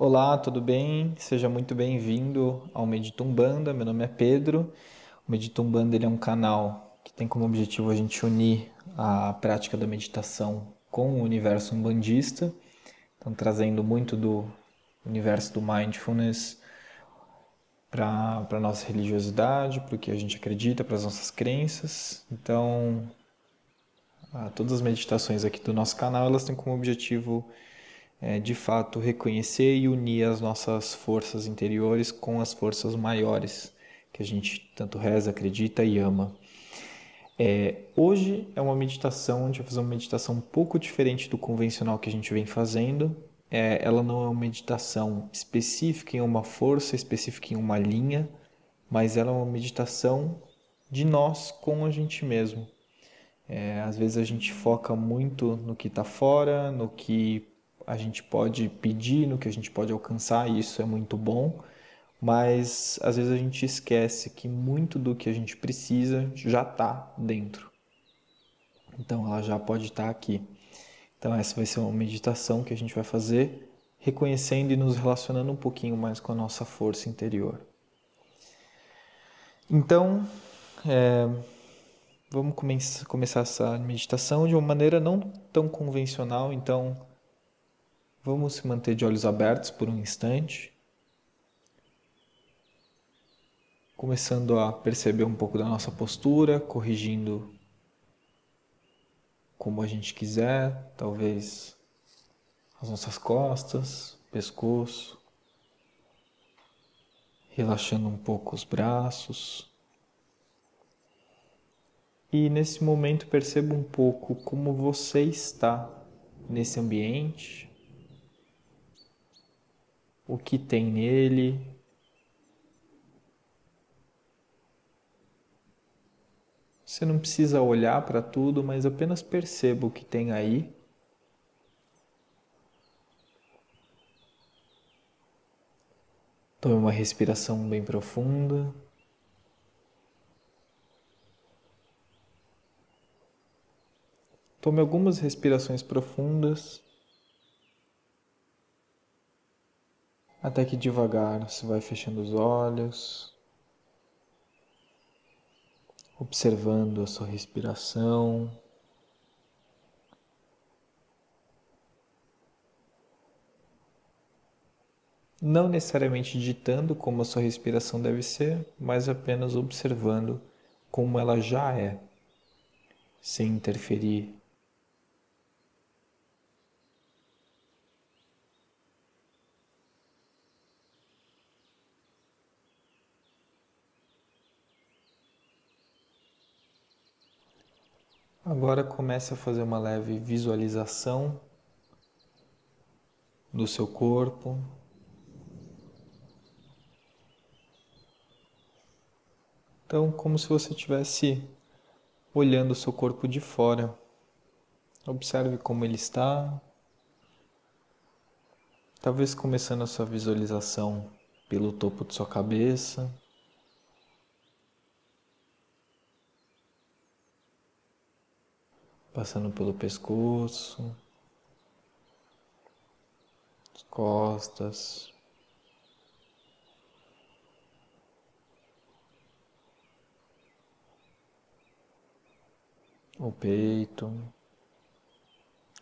Olá, tudo bem? Seja muito bem-vindo ao Meditumbanda. Meu nome é Pedro. O Meditumbanda ele é um canal que tem como objetivo a gente unir a prática da meditação com o universo umbandista, então trazendo muito do universo do mindfulness para a nossa religiosidade, para o que a gente acredita, para as nossas crenças. Então, todas as meditações aqui do nosso canal elas têm como objetivo é, de fato reconhecer e unir as nossas forças interiores com as forças maiores que a gente tanto reza, acredita e ama. É, hoje é uma meditação, a gente vai fazer uma meditação um pouco diferente do convencional que a gente vem fazendo. É, ela não é uma meditação específica em uma força, específica em uma linha, mas ela é uma meditação de nós com a gente mesmo. É, às vezes a gente foca muito no que está fora, no que a gente pode pedir, no que a gente pode alcançar, e isso é muito bom, mas às vezes a gente esquece que muito do que a gente precisa já está dentro. Então ela já pode estar tá aqui. Então essa vai ser uma meditação que a gente vai fazer, reconhecendo e nos relacionando um pouquinho mais com a nossa força interior. Então, é, vamos começar essa meditação de uma maneira não tão convencional. Então, Vamos se manter de olhos abertos por um instante, começando a perceber um pouco da nossa postura, corrigindo como a gente quiser, talvez as nossas costas, pescoço, relaxando um pouco os braços. E nesse momento perceba um pouco como você está nesse ambiente, o que tem nele. Você não precisa olhar para tudo, mas apenas perceba o que tem aí. Tome uma respiração bem profunda. Tome algumas respirações profundas. Até que devagar você vai fechando os olhos, observando a sua respiração. Não necessariamente ditando como a sua respiração deve ser, mas apenas observando como ela já é, sem interferir Agora comece a fazer uma leve visualização do seu corpo. Então, como se você estivesse olhando o seu corpo de fora. Observe como ele está. Talvez começando a sua visualização pelo topo de sua cabeça. Passando pelo pescoço, as costas, o peito,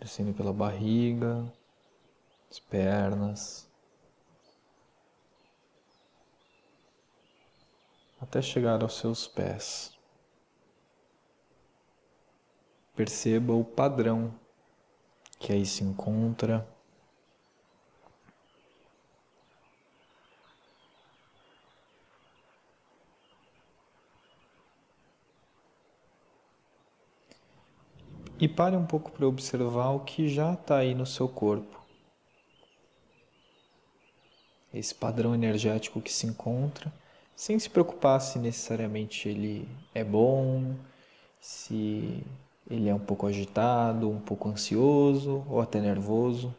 descendo pela barriga, as pernas, até chegar aos seus pés. Perceba o padrão que aí se encontra. E pare um pouco para observar o que já está aí no seu corpo. Esse padrão energético que se encontra, sem se preocupar se necessariamente ele é bom, se ele é um pouco agitado, um pouco ansioso ou até nervoso.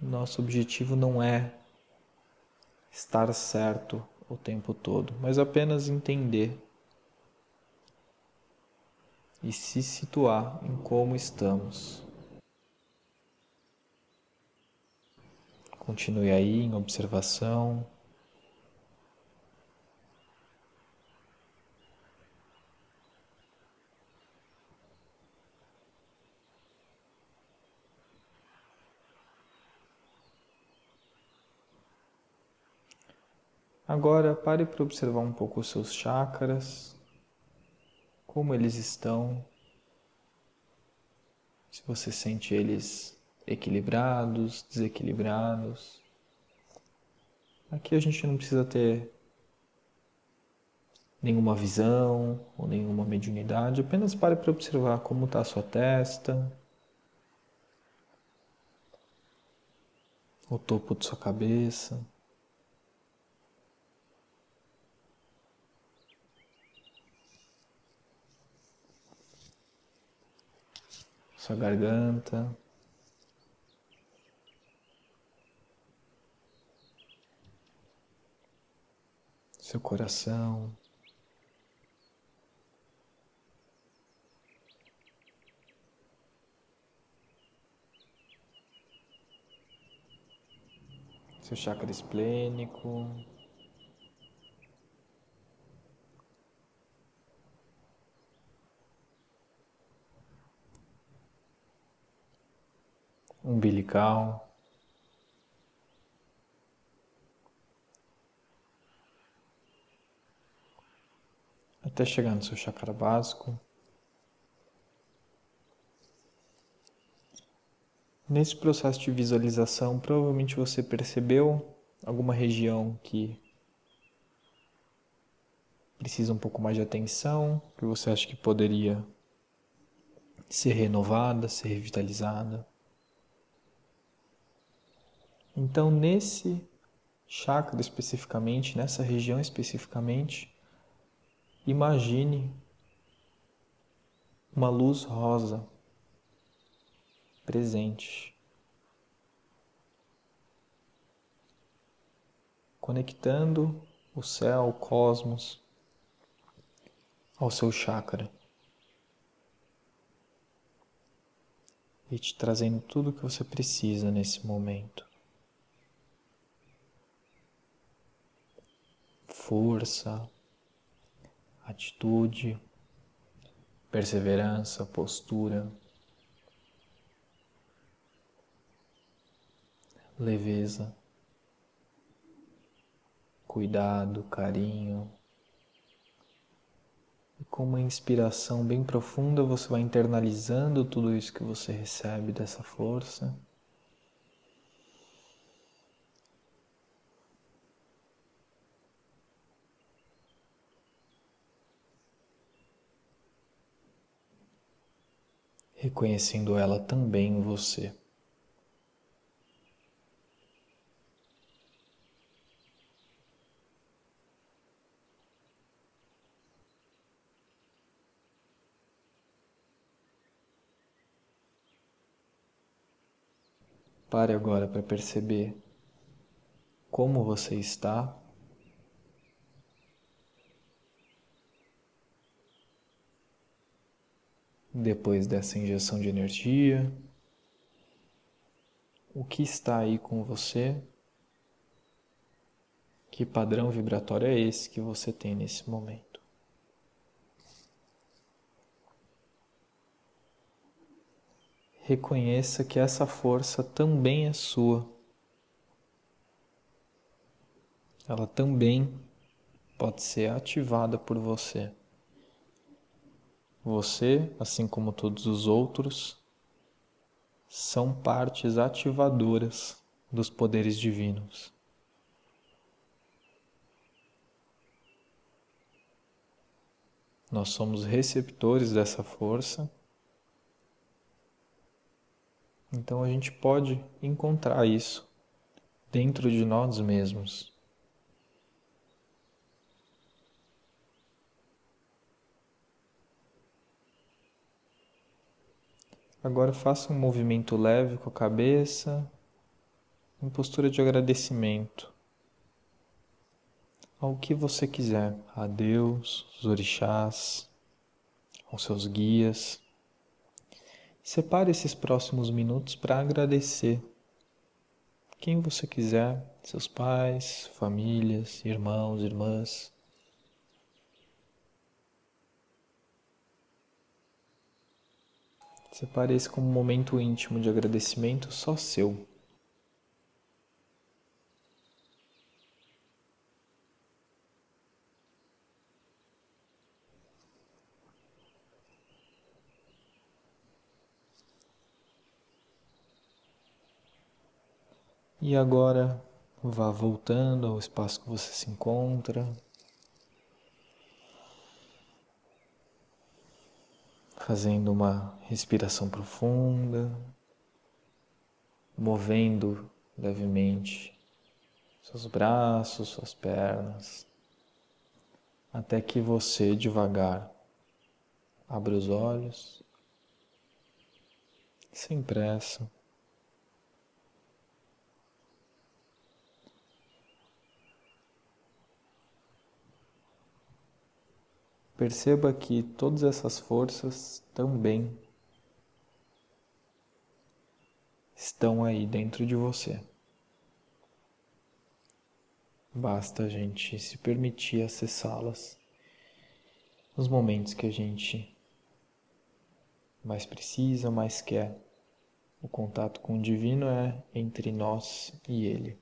Nosso objetivo não é estar certo o tempo todo, mas apenas entender e se situar em como estamos. Continue aí em observação. Agora pare para observar um pouco os seus chakras, como eles estão, se você sente eles equilibrados, desequilibrados. Aqui a gente não precisa ter nenhuma visão ou nenhuma mediunidade, apenas pare para observar como está a sua testa, o topo de sua cabeça. Sua garganta. Seu coração. Seu chakra esplênico. Umbilical. Até chegar no seu chakra básico. Nesse processo de visualização, provavelmente você percebeu alguma região que precisa um pouco mais de atenção, que você acha que poderia ser renovada, ser revitalizada. Então, nesse chakra especificamente, nessa região especificamente, imagine uma luz rosa presente, conectando o céu, o cosmos ao seu chakra e te trazendo tudo o que você precisa nesse momento. Força, atitude, perseverança, postura, leveza, cuidado, carinho. E com uma inspiração bem profunda, você vai internalizando tudo isso que você recebe dessa força. Reconhecendo ela também em você. Pare agora para perceber como você está depois dessa injeção de energia? O que está aí com você? Que padrão vibratório é esse que você tem nesse momento? Reconheça que essa força também é sua. Ela também pode ser ativada por você. Você, assim como todos os outros, são partes ativadoras dos poderes divinos. Nós somos receptores dessa força. Então a gente pode encontrar isso dentro de nós mesmos. Agora faça um movimento leve com a cabeça, em postura de agradecimento ao que você quiser, a Deus, os orixás, aos seus guias. Separe esses próximos minutos para agradecer quem você quiser, seus pais, famílias, irmãos, irmãs. Separe esse como um momento íntimo de agradecimento só seu. E agora vá voltando ao espaço que você se encontra. Fazendo uma respiração profunda, movendo levemente seus braços, suas pernas, até que você devagar abra os olhos, sem pressa. Perceba que todas essas forças também estão aí dentro de você. Basta a gente se permitir acessá-las nos momentos que a gente mais precisa, mais quer. O contato com o divino é entre nós e ele.